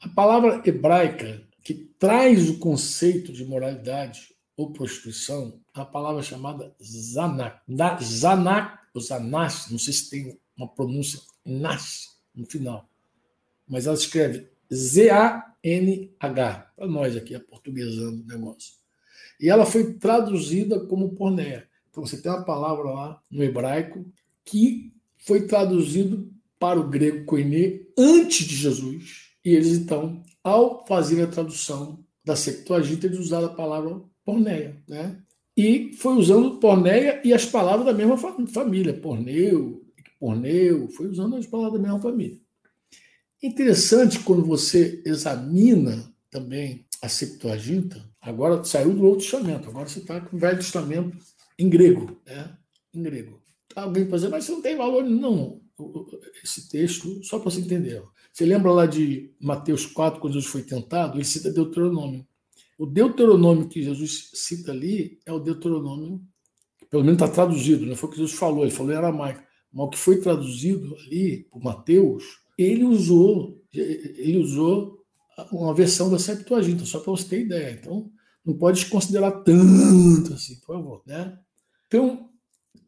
A palavra hebraica que traz o conceito de moralidade ou prostituição, a palavra chamada zanak. Zanak, ou não sei se tem uma pronúncia nas no final, mas ela escreve Z-A-N-H, para nós aqui, a portuguesando o negócio. E ela foi traduzida como pornéia. Então você tem uma palavra lá no hebraico que foi traduzido para o grego koiné antes de Jesus. E eles, então, ao fazer a tradução da Septuaginta, eles usaram a palavra pornéia. Né? E foi usando pornéia e as palavras da mesma família. Porneu, porneu, foi usando as palavras da mesma família. Interessante quando você examina também a Septuaginta, agora saiu do Novo Testamento, agora você está com o Velho Testamento em grego, né? Em grego. Alguém pode dizer, mas não tem valor. Não, esse texto, só para você entender. Você lembra lá de Mateus 4, quando Jesus foi tentado? Ele cita Deuteronômio. O Deuteronômio que Jesus cita ali é o Deuteronômio, que pelo menos está traduzido, não foi o que Jesus falou, ele falou em aramaico. Mas o que foi traduzido ali por Mateus, ele usou, ele usou uma versão da Septuaginta, só para você ter ideia. Então, não pode considerar tanto assim, por favor. Né? Então,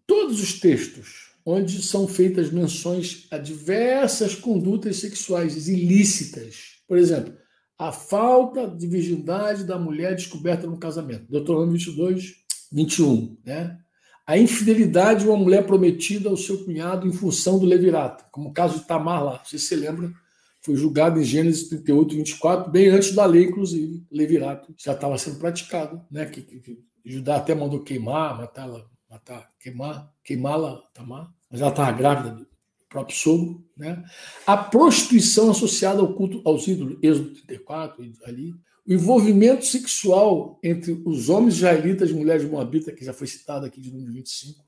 todos os textos onde são feitas menções a diversas condutas sexuais ilícitas, por exemplo, a falta de virgindade da mulher descoberta no casamento, Deuteronômio 22, 21, né? a infidelidade de uma mulher prometida ao seu cunhado em função do levirato, como o caso de Tamar lá, se você lembra, foi julgado em Gênesis 38, 24, bem antes da lei, inclusive, levirato. Já estava sendo praticado, né? Que, que, que Judá até mandou queimar, matá-la, matar, queimar, queimá-la, Tamar, mas ela estava grávida do próprio sogro, né? A prostituição associada ao culto aos ídolos, Êxodo 34, ali, o envolvimento sexual entre os homens israelitas e mulheres moabitas, que já foi citado aqui de número 25,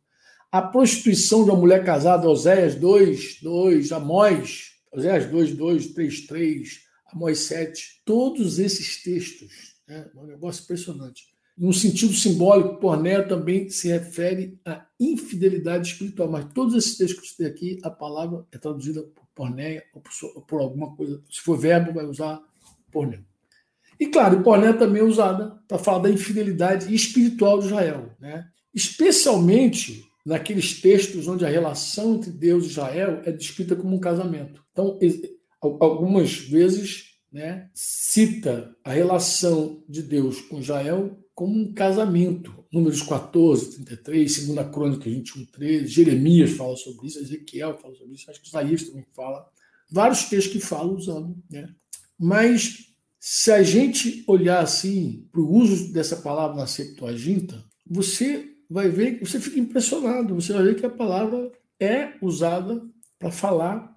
a prostituição de uma mulher casada, Oséias 2, 2, Amós, Oséias 2, 2, 3, 3, Amós 7, todos esses textos, né, é um negócio impressionante. No sentido simbólico, pornéia também se refere à infidelidade espiritual, mas todos esses textos que eu citei aqui, a palavra é traduzida por pornéia ou por, por alguma coisa. Se for verbo, vai usar pornéia. E claro, pornéia também é usada para falar da infidelidade espiritual de Israel, né? especialmente naqueles textos onde a relação entre Deus e Israel é descrita como um casamento. Então, algumas vezes, né, cita a relação de Deus com Israel como um casamento. Números 14, 33, 2 Crônica 21, 13, Jeremias fala sobre isso, Ezequiel fala sobre isso, acho que Isaías também fala. Vários textos que falam usando. Né? Mas se a gente olhar assim para o uso dessa palavra na Septuaginta, você vai ver que você fica impressionado. Você vai ver que a palavra é usada para falar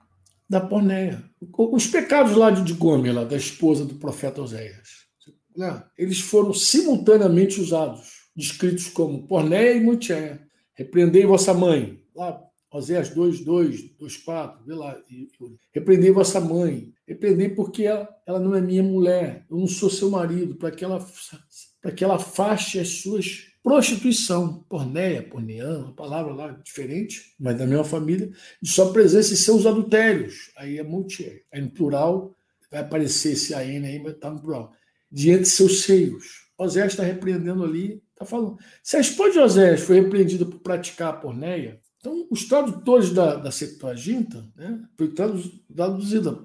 da porneia. Os pecados lá de Gomer, lá, da esposa do profeta Oséias, né? eles foram simultaneamente usados, descritos como porneia e mutia. Repreendei vossa mãe. Lá, Oséias 2, 2, 2, 4, vê lá. Repreendei vossa mãe. Repreendei porque ela, ela não é minha mulher. Eu não sou seu marido, para que ela para que ela afaste as suas prostituição, porneia, porneã, uma palavra lá diferente, mas da mesma família, de sua presença e seus adultérios. Aí é multi, aí no plural vai aparecer esse AN aí, mas está no plural. Diante de seus seios. Osés está repreendendo ali, está falando. Se a esposa de Osés foi repreendida por praticar a porneia, então, os tradutores da, da Septuaginta né, foi traduzida.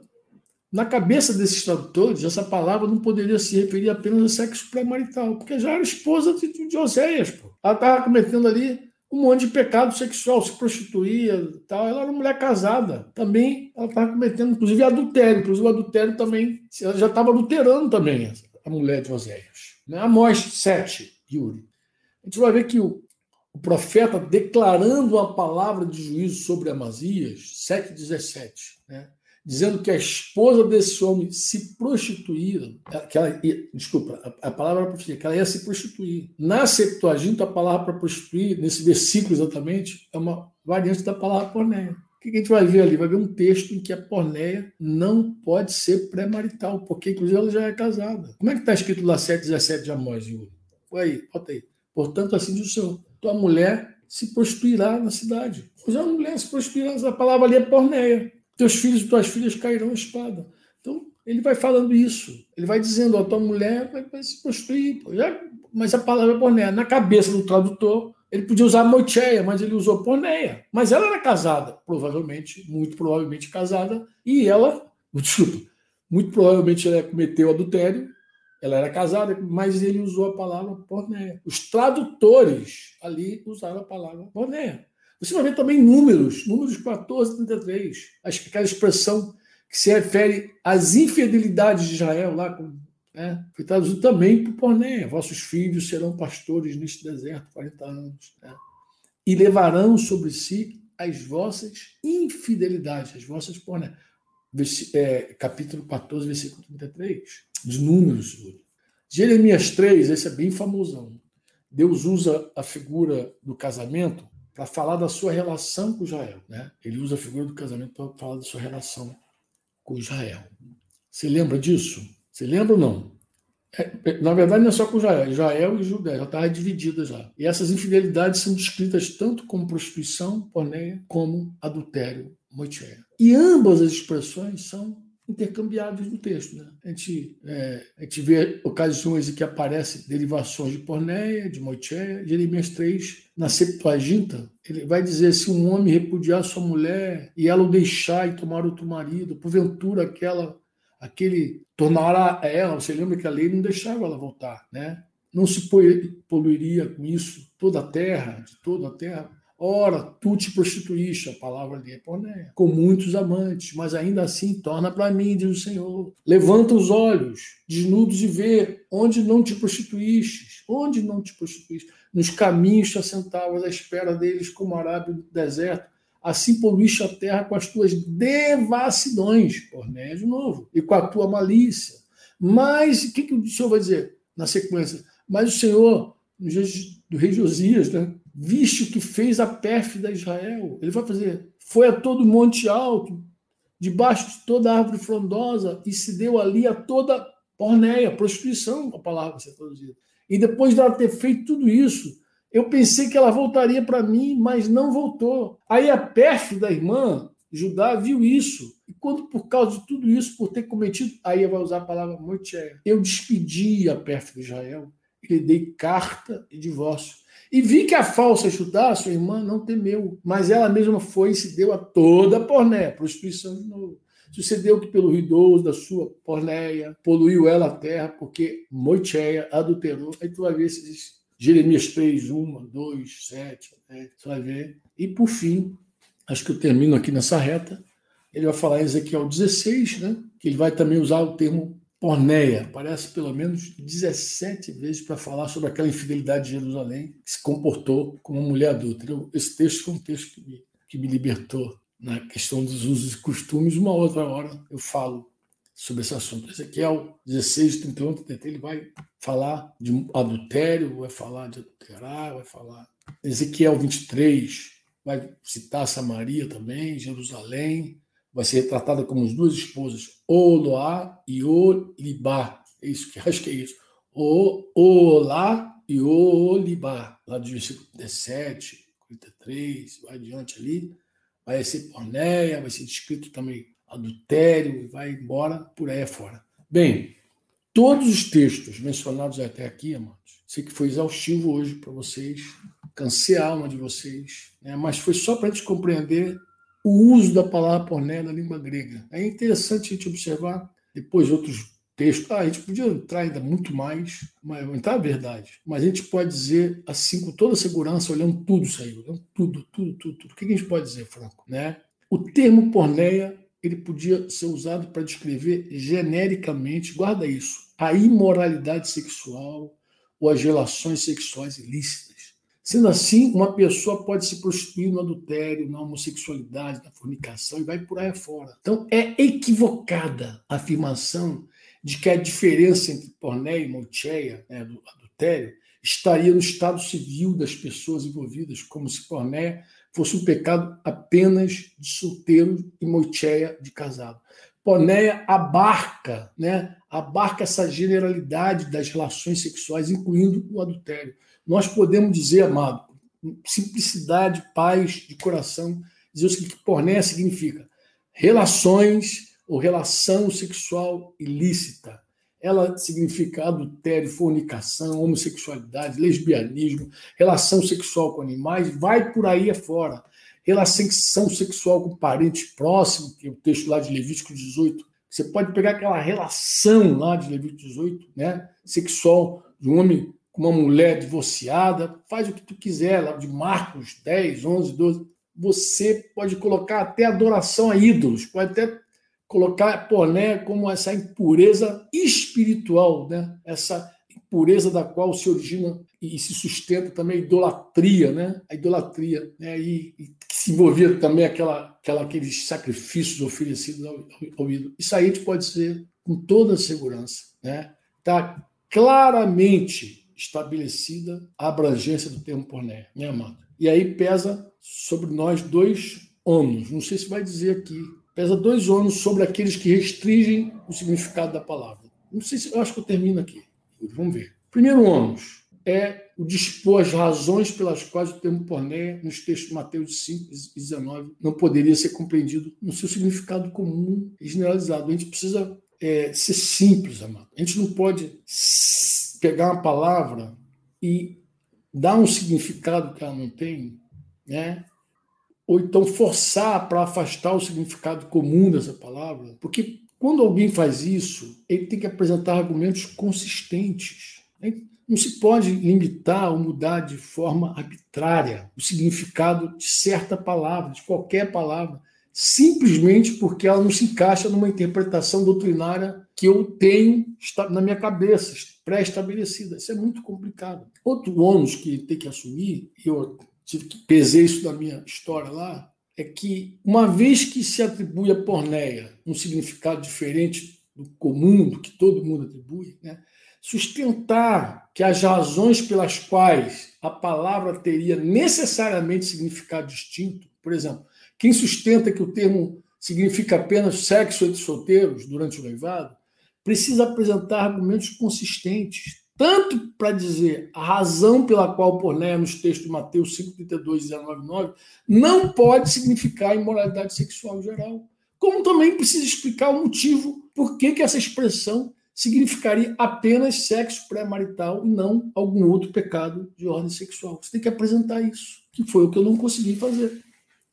Na cabeça desses tradutores, essa palavra não poderia se referir apenas ao sexo pré-marital, porque já era esposa de, de Oséias. Pô. Ela estava cometendo ali um monte de pecado sexual, se prostituía tal. Ela era uma mulher casada. Também ela estava cometendo, inclusive, adultério. Inclusive, o adultério também, ela já estava adulterando também, a mulher de Oséias. Né? Amós 7, Yuri. A gente vai ver que o, o profeta declarando uma palavra de juízo sobre Amazias, 7,17. Né? dizendo que a esposa desse homem se prostituía, que ela desculpa, a, a palavra prostituir, que ela ia se prostituir. Na Septuaginta, a palavra para prostituir, nesse versículo exatamente, é uma variante da palavra pornéia. O que a gente vai ver ali? Vai ver um texto em que a pornéia não pode ser pré-marital, porque inclusive ela já é casada. Como é que está escrito lá 7,17 de Amós, Yuri? Aí, bota aí. Portanto, assim diz o Senhor, tua mulher se prostituirá na cidade. Pois a mulher se prostituirá, a palavra ali é pornéia. Teus filhos e tuas filhas cairão espada. Então, ele vai falando isso. Ele vai dizendo, a tua mulher vai, vai se prostituir. Já, mas a palavra é pornéia. Na cabeça do tradutor, ele podia usar moicheia, mas ele usou pornéia. Mas ela era casada, provavelmente, muito provavelmente casada, e ela, desculpa, muito provavelmente ela cometeu adultério, ela era casada, mas ele usou a palavra pornéia. Os tradutores ali usaram a palavra pornéia. Você vai ver também números, números 14, 33, aquela expressão que se refere às infidelidades de Israel, lá com, né, foi traduzido também por pornéia. Vossos filhos serão pastores neste deserto 40 anos. Né, e levarão sobre si as vossas infidelidades, as vossas pornéias. É, capítulo 14, versículo 33 de números. Jeremias 3, esse é bem famosão. Deus usa a figura do casamento para falar da sua relação com Israel. Né? Ele usa a figura do casamento para falar da sua relação com Israel. Você lembra disso? Você lembra ou não? É, é na verdade, não é só com Israel. Israel e Judéia já estava dividida já. E essas infidelidades são descritas tanto como prostituição, porneia, como adultério, moitéia. E ambas as expressões são intercambiáveis no texto. Né? A, gente, é, a gente vê ocasiões em que aparecem derivações de pornéia, de moitéia. Jeremias 3, na Septuaginta, ele vai dizer: se um homem repudiar sua mulher e ela o deixar e tomar outro marido, porventura aquela, aquele tornará ela. Você lembra que a lei não deixava ela voltar, né? Não se poluiria com isso toda a terra, de toda a terra. Ora, tu te prostituíste, a palavra ali é pornéia, com muitos amantes, mas ainda assim torna para mim, diz o Senhor. Levanta os olhos, desnudos e vê onde não te prostituíste, onde não te prostituíste. Nos caminhos te assentavas à espera deles, como arábio do deserto. Assim poluíste a terra com as tuas devassidões, pornéia de novo, e com a tua malícia. Mas, o que, que o Senhor vai dizer na sequência? Mas o Senhor, nos dias do rei Josias, né? viste o que fez a pérfida Israel. Ele vai fazer, foi a todo monte alto, debaixo de toda árvore frondosa, e se deu ali a toda pornéia, prostituição, a palavra ser traduzida. E depois dela ter feito tudo isso, eu pensei que ela voltaria para mim, mas não voltou. Aí a pérfida irmã, Judá, viu isso. E quando, por causa de tudo isso, por ter cometido, aí vai usar a palavra moitéia, eu despedi a pérfida Israel e lhe dei carta de divórcio e vi que a falsa Judá, sua irmã, não temeu, mas ela mesma foi e se deu a toda a pornéia, prostituição de novo. Sucedeu que, pelo ruidoso da sua pornéia, poluiu ela a terra, porque Moicheia adulterou. Aí tu vai ver esses Jeremias 3, 1, 2, 7, 10, você vai ver. E por fim, acho que eu termino aqui nessa reta, ele vai falar em Ezequiel 16, né? que ele vai também usar o termo Porneia aparece pelo menos 17 vezes para falar sobre aquela infidelidade de Jerusalém, que se comportou como uma mulher adulta. Esse texto foi um texto que me, que me libertou na questão dos usos e costumes. Uma outra hora eu falo sobre esse assunto. Ezequiel 16, 31, 33, ele vai falar de adultério, vai falar de adulterar, vai falar. Ezequiel 23 vai citar Samaria também, Jerusalém, vai ser retratada como as duas esposas, Oloá e Olibá. É isso que acho que é isso. O, Olá e Olibá, lá do versículo 17, 43, vai adiante ali. Vai ser pornéia, vai ser descrito também adultério, vai embora por aí fora. Bem, todos os textos mencionados até aqui, amados, sei que foi exaustivo hoje para vocês, cansei a alma de vocês, né? mas foi só para a gente compreender o uso da palavra porné na língua grega. É interessante a gente observar depois outros textos. Ah, a gente podia entrar ainda muito mais, mas entrar a verdade. Mas a gente pode dizer assim com toda segurança, olhando tudo isso aí, olhando tudo, tudo, tudo, tudo. O que a gente pode dizer, Franco? Né? O termo pornéia ele podia ser usado para descrever genericamente, guarda isso, a imoralidade sexual ou as relações sexuais ilícitas Sendo assim, uma pessoa pode se prostituir no adultério, na homossexualidade, na fornicação e vai por aí fora. Então, é equivocada a afirmação de que a diferença entre pornéia e mocheia, né, do adultério, estaria no estado civil das pessoas envolvidas, como se pornéia fosse um pecado apenas de solteiro e mocheia de casado. Pornéia abarca, né, abarca essa generalidade das relações sexuais, incluindo o adultério. Nós podemos dizer, amado, simplicidade, paz de coração, dizer o que pornéia significa relações ou relação sexual ilícita. Ela significa adultério, fornicação, homossexualidade, lesbianismo, relação sexual com animais, vai por aí afora. Relação sexual com parentes próximos, que é o texto lá de Levítico 18. Você pode pegar aquela relação lá de Levítico 18, né? sexual de um homem com uma mulher divorciada, faz o que tu quiser, lá de Marcos 10, 11, 12. Você pode colocar até adoração a ídolos, pode até colocar porné como essa impureza espiritual, né? essa impureza da qual se origina e se sustenta também a idolatria, né? a idolatria, né? e, e que se envolvia também aquela, aquela, aqueles sacrifícios oferecidos ao, ao ídolo. Isso aí a gente pode ser com toda segurança. Está né? Tá claramente estabelecida a abrangência do termo porné, né, amado? E aí pesa sobre nós dois ônus, não sei se vai dizer aqui, pesa dois ônus sobre aqueles que restringem o significado da palavra. Não sei se eu acho que eu termino aqui. Vamos ver. Primeiro ônus é o dispor as razões pelas quais o termo porné, nos textos de Mateus 5 e 19, não poderia ser compreendido no seu significado comum e generalizado. A gente precisa é, ser simples, amado. A gente não pode pegar uma palavra e dar um significado que ela não tem, né? Ou então forçar para afastar o significado comum dessa palavra, porque quando alguém faz isso, ele tem que apresentar argumentos consistentes. Não se pode limitar ou mudar de forma arbitrária o significado de certa palavra, de qualquer palavra, simplesmente porque ela não se encaixa numa interpretação doutrinária que eu tenho na minha cabeça, pré-estabelecida. Isso é muito complicado. Outro ônus que tem que assumir, eu tive que pesar isso na minha história lá, é que uma vez que se atribui a porneia um significado diferente do comum, do que todo mundo atribui, né? sustentar que as razões pelas quais a palavra teria necessariamente significado distinto, por exemplo, quem sustenta que o termo significa apenas sexo entre solteiros durante o noivado, precisa apresentar argumentos consistentes, tanto para dizer a razão pela qual pornéia nos textos de Mateus 5, 32 e 19, 9 não pode significar imoralidade sexual geral, como também precisa explicar o motivo por que, que essa expressão significaria apenas sexo pré-marital e não algum outro pecado de ordem sexual. Você tem que apresentar isso, que foi o que eu não consegui fazer.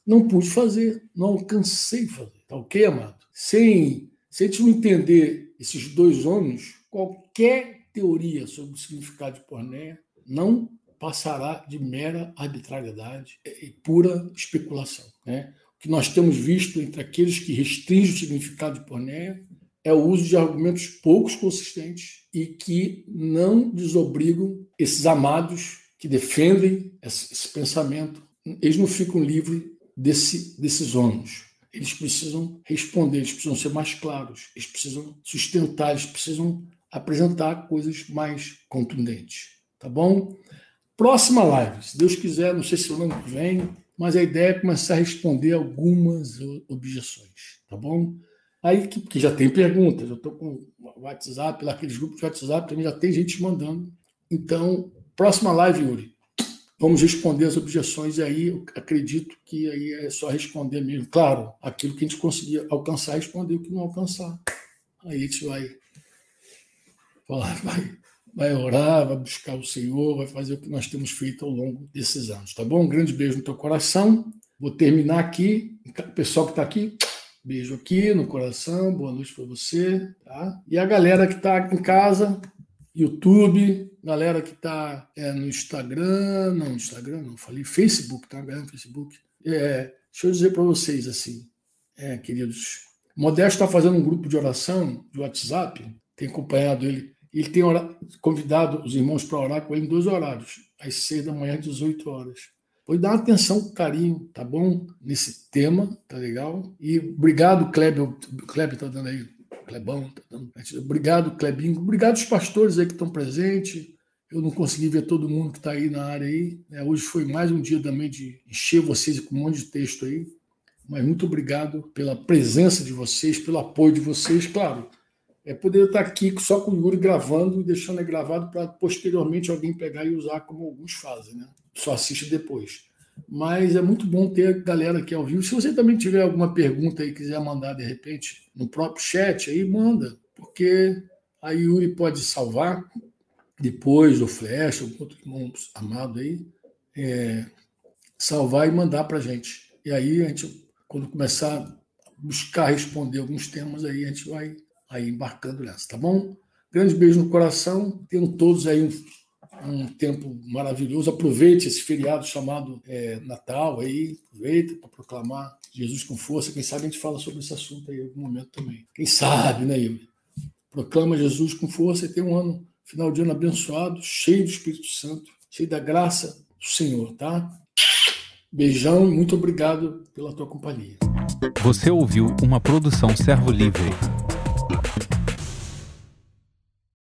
Não pude fazer, não alcancei fazer. Tá ok, amado? Sem, se a gente entender esses dois homens, qualquer teoria sobre o significado de pornéia não passará de mera arbitrariedade e pura especulação. Né? O que nós temos visto entre aqueles que restringem o significado de pornéia é o uso de argumentos poucos consistentes e que não desobrigam esses amados que defendem esse pensamento. Eles não ficam livres desse, desses ônus. Eles precisam responder, eles precisam ser mais claros, eles precisam sustentar, eles precisam apresentar coisas mais contundentes. Tá bom? Próxima live, se Deus quiser, não sei se o ano que vem, mas a ideia é começar a responder algumas objeções. Tá bom? Aí que, que já tem perguntas, eu estou com o WhatsApp, lá aqueles grupos de WhatsApp também já tem gente mandando. Então, próxima live, Yuri. Vamos responder as objeções e aí eu acredito que aí é só responder mesmo. Claro, aquilo que a gente conseguir alcançar, responder o que não alcançar. Aí a gente vai vai, vai orar, vai buscar o Senhor, vai fazer o que nós temos feito ao longo desses anos, tá bom? Um grande beijo no teu coração. Vou terminar aqui. O pessoal que está aqui, beijo aqui no coração, boa noite para você, tá? E a galera que está em casa, YouTube, galera que está é, no Instagram, não, Instagram não, falei Facebook, tá? Galera no Facebook. É, deixa eu dizer para vocês assim, é, queridos, Modesto está fazendo um grupo de oração de WhatsApp, tem acompanhado ele, ele tem convidado os irmãos para orar com ele em dois horários, às 6 da manhã, às 18 horas. Pode dar atenção, carinho, tá bom? Nesse tema, tá legal? E obrigado, Kleber. Kleber tá dando aí. Clebão, tá dando. Obrigado, Klebinho. Obrigado os pastores aí que estão presentes. Eu não consegui ver todo mundo que está aí na área aí. Né? Hoje foi mais um dia também de encher vocês com um monte de texto aí. Mas muito obrigado pela presença de vocês, pelo apoio de vocês. Claro, é poder estar aqui só com o Yuri gravando e deixando gravado para posteriormente alguém pegar e usar como alguns fazem, né? Só assiste depois. Mas é muito bom ter a galera aqui ao vivo. Se você também tiver alguma pergunta aí, quiser mandar de repente no próprio chat, aí manda, porque a Yuri pode salvar depois do Flash, ou outro irmão amado aí, é, salvar e mandar para a gente. E aí a gente, quando começar a buscar responder alguns temas, aí a gente vai aí embarcando nessa, tá bom? Grande beijo no coração, tendo todos aí um, um tempo maravilhoso. Aproveite esse feriado chamado é, Natal aí, aproveita para proclamar Jesus com força. Quem sabe a gente fala sobre esse assunto aí em algum momento também. Quem sabe, né, Yuri? Proclama Jesus com força e tem um ano, final de ano abençoado, cheio do Espírito Santo, cheio da graça do Senhor, tá? Beijão e muito obrigado pela tua companhia. Você ouviu uma produção Servo Livre.